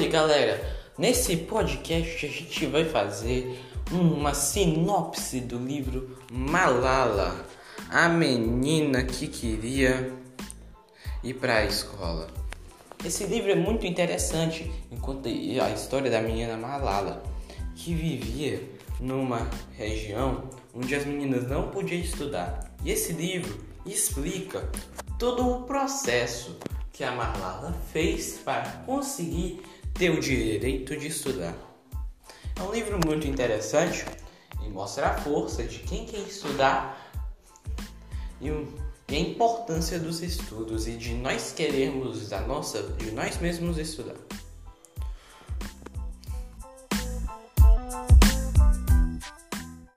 Oi, galera. Nesse podcast a gente vai fazer uma sinopse do livro Malala, a menina que queria ir para a escola. Esse livro é muito interessante, enquanto a história da menina Malala, que vivia numa região onde as meninas não podiam estudar. E esse livro explica todo o processo que a Malala fez para conseguir ter o direito de estudar. É um livro muito interessante e mostra a força de quem quer estudar e a importância dos estudos e de nós queremos a nossa, de nós mesmos estudar.